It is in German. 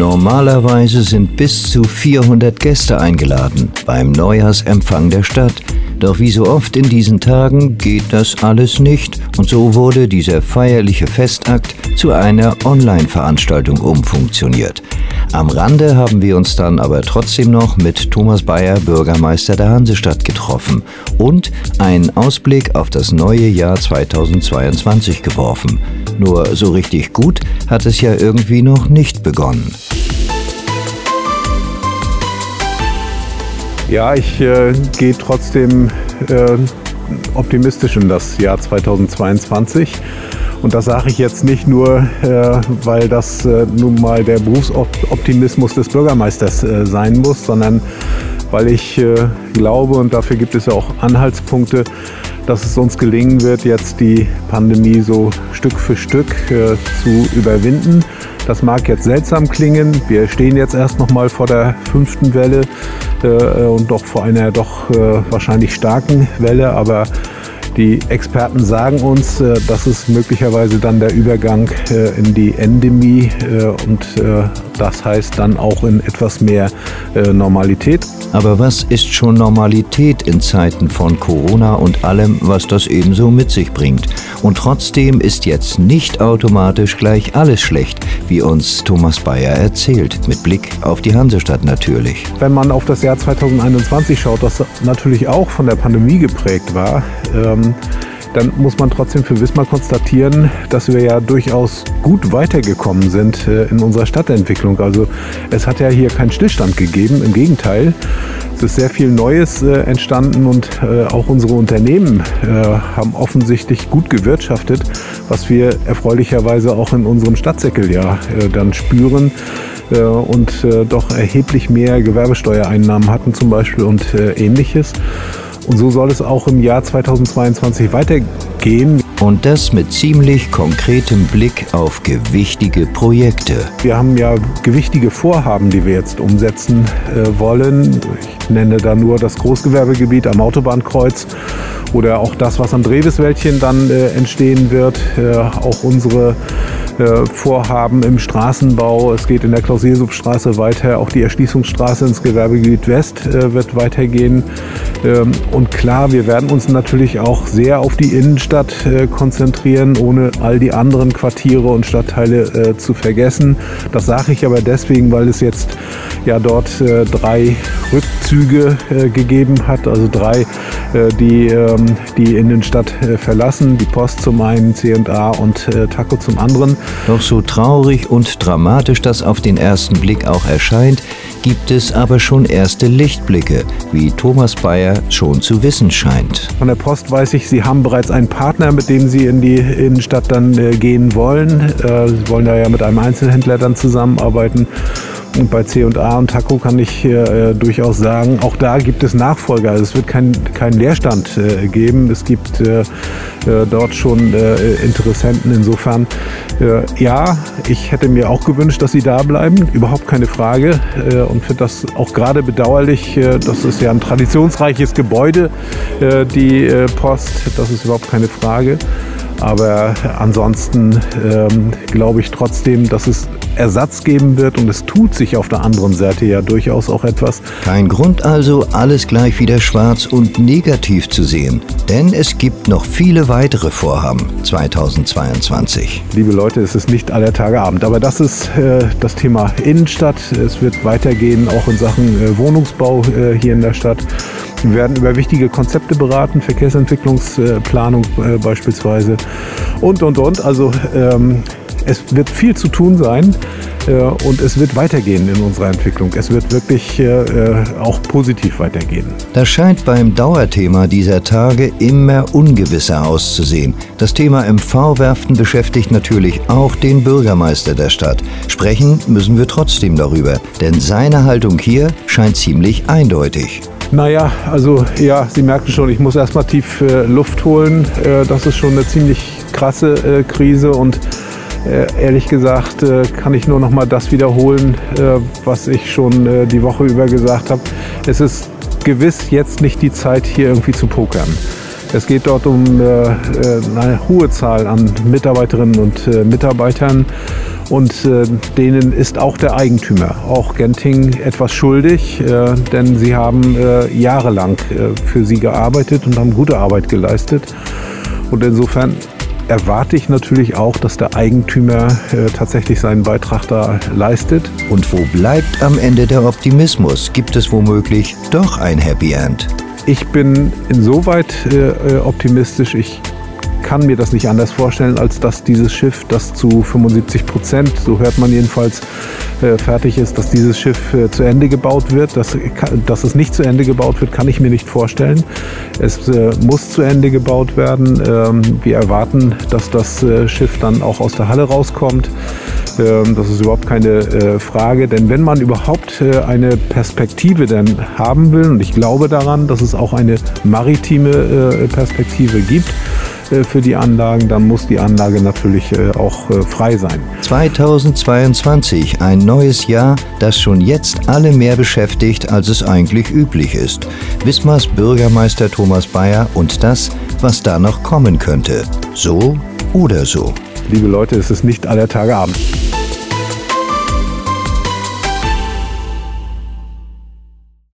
Normalerweise sind bis zu 400 Gäste eingeladen beim Neujahrsempfang der Stadt. Doch wie so oft in diesen Tagen geht das alles nicht und so wurde dieser feierliche Festakt zu einer Online-Veranstaltung umfunktioniert. Am Rande haben wir uns dann aber trotzdem noch mit Thomas Bayer, Bürgermeister der Hansestadt, getroffen und einen Ausblick auf das neue Jahr 2022 geworfen. Nur so richtig gut hat es ja irgendwie noch nicht begonnen. Ja, ich äh, gehe trotzdem äh, optimistisch in das Jahr 2022. Und das sage ich jetzt nicht nur, äh, weil das äh, nun mal der Berufsoptimismus des Bürgermeisters äh, sein muss, sondern weil ich äh, glaube, und dafür gibt es ja auch Anhaltspunkte, dass es uns gelingen wird, jetzt die Pandemie so Stück für Stück äh, zu überwinden. Das mag jetzt seltsam klingen. Wir stehen jetzt erst noch mal vor der fünften Welle äh, und doch vor einer doch äh, wahrscheinlich starken Welle, aber die Experten sagen uns, äh, dass es möglicherweise dann der Übergang äh, in die Endemie äh, und das heißt dann auch in etwas mehr Normalität. Aber was ist schon Normalität in Zeiten von Corona und allem, was das ebenso mit sich bringt? Und trotzdem ist jetzt nicht automatisch gleich alles schlecht, wie uns Thomas Bayer erzählt, mit Blick auf die Hansestadt natürlich. Wenn man auf das Jahr 2021 schaut, das natürlich auch von der Pandemie geprägt war, ähm, dann muss man trotzdem für Wismar konstatieren, dass wir ja durchaus gut weitergekommen sind äh, in unserer Stadtentwicklung. Also es hat ja hier keinen Stillstand gegeben, im Gegenteil. Es ist sehr viel Neues äh, entstanden und äh, auch unsere Unternehmen haben offensichtlich gut gewirtschaftet, was wir erfreulicherweise auch in unserem Stadtsäckeljahr dann spüren und doch erheblich mehr Gewerbesteuereinnahmen hatten zum Beispiel und ähnliches. Und so soll es auch im Jahr 2022 weitergehen. Und das mit ziemlich konkretem Blick auf gewichtige Projekte. Wir haben ja gewichtige Vorhaben, die wir jetzt umsetzen äh, wollen. Ich nenne da nur das Großgewerbegebiet am Autobahnkreuz oder auch das, was am Drehweswäldchen dann äh, entstehen wird. Äh, auch unsere Vorhaben im Straßenbau. Es geht in der Klaus-Jesup-Straße weiter. Auch die Erschließungsstraße ins Gewerbegebiet West äh, wird weitergehen. Ähm, und klar, wir werden uns natürlich auch sehr auf die Innenstadt äh, konzentrieren, ohne all die anderen Quartiere und Stadtteile zu vergessen. Das sage ich aber deswegen, weil es jetzt ja dort drei Rückzüge gegeben hat, also drei, die ähm, die Innenstadt verlassen. Die Post zum einen, C&A und Taco zum anderen. Doch so traurig und dramatisch das auf den ersten Blick auch erscheint, gibt es aber schon erste Lichtblicke, wie Thomas Bayer schon zu wissen scheint. Von der Post weiß ich, Sie haben bereits einen Partner, mit dem Sie in die Innenstadt dann äh, gehen wollen. Äh, Sie wollen da ja mit einem Einzelhändler dann zusammenarbeiten. Und bei C&A und Taco kann ich äh, durchaus sagen, auch da gibt es Nachfolger. Also es wird keinen kein Leerstand äh, geben. Es gibt äh, äh dort schon äh, Interessenten. Insofern, äh, ja, ich hätte mir auch gewünscht, dass sie da bleiben. Überhaupt keine Frage. und finde das auch gerade bedauerlich. das ist ja ein traditionsreiches Gebäude, die Post. Das ist überhaupt keine Frage. Aber ansonsten ähm, glaube ich trotzdem, dass es Ersatz geben wird und es tut sich auf der anderen Seite ja durchaus auch etwas. Kein Grund also, alles gleich wieder schwarz und negativ zu sehen, denn es gibt noch viele weitere Vorhaben 2022. Liebe Leute, es ist nicht aller Tage Abend, aber das ist äh, das Thema Innenstadt. Es wird weitergehen, auch in Sachen äh, Wohnungsbau äh, hier in der Stadt. Wir werden über wichtige Konzepte beraten, Verkehrsentwicklungsplanung äh, beispielsweise und, und, und. Also ähm, es wird viel zu tun sein und es wird weitergehen in unserer Entwicklung. Es wird wirklich äh, äh, auch positiv weitergehen. Das scheint beim Dauerthema dieser Tage immer ungewisser auszusehen. Das Thema MV-Werften beschäftigt natürlich auch den Bürgermeister der Stadt. Sprechen müssen wir trotzdem darüber, denn seine Haltung hier scheint ziemlich eindeutig. Naja, also ja, Sie merken schon, ich muss erstmal tief äh, Luft holen. Äh, das ist schon eine ziemlich krasse äh, Krise und äh, ehrlich gesagt äh, kann ich nur noch mal das wiederholen, äh, was ich schon die Woche über gesagt habe. Es ist gewiss jetzt nicht die Zeit, hier irgendwie zu pokern. Es geht dort um eine hohe Zahl an Mitarbeiterinnen und Mitarbeitern. Und äh, denen ist auch der Eigentümer, auch Genting, etwas schuldig, äh, denn sie haben äh, jahrelang äh, für sie gearbeitet und haben gute Arbeit geleistet. Und insofern erwarte ich natürlich auch, dass der Eigentümer äh, tatsächlich seinen Beitrag da leistet. Und wo bleibt am Ende der Optimismus? Gibt es womöglich doch ein Happy End? Ich bin insoweit äh, optimistisch. Ich kann mir das nicht anders vorstellen, als dass dieses Schiff, das zu 75 Prozent, so hört man jedenfalls, äh, fertig ist, dass dieses Schiff äh, zu Ende gebaut wird. Dass, dass es nicht zu Ende gebaut wird, kann ich mir nicht vorstellen. Es äh, muss zu Ende gebaut werden. Ähm, wir erwarten, dass das äh, Schiff dann auch aus der Halle rauskommt. Ähm, das ist überhaupt keine äh, Frage, denn wenn man überhaupt äh, eine Perspektive denn haben will, und ich glaube daran, dass es auch eine maritime Perspektive gibt, äh, für die Anlagen, dann muss die Anlage natürlich äh, auch äh, frei sein. 2022, ein neues Jahr, das schon jetzt alle mehr beschäftigt, als es eigentlich üblich ist. Wismars Bürgermeister Thomas Bayer und das, was da noch kommen könnte. So oder so. Liebe Leute, es ist nicht aller Tage Abend.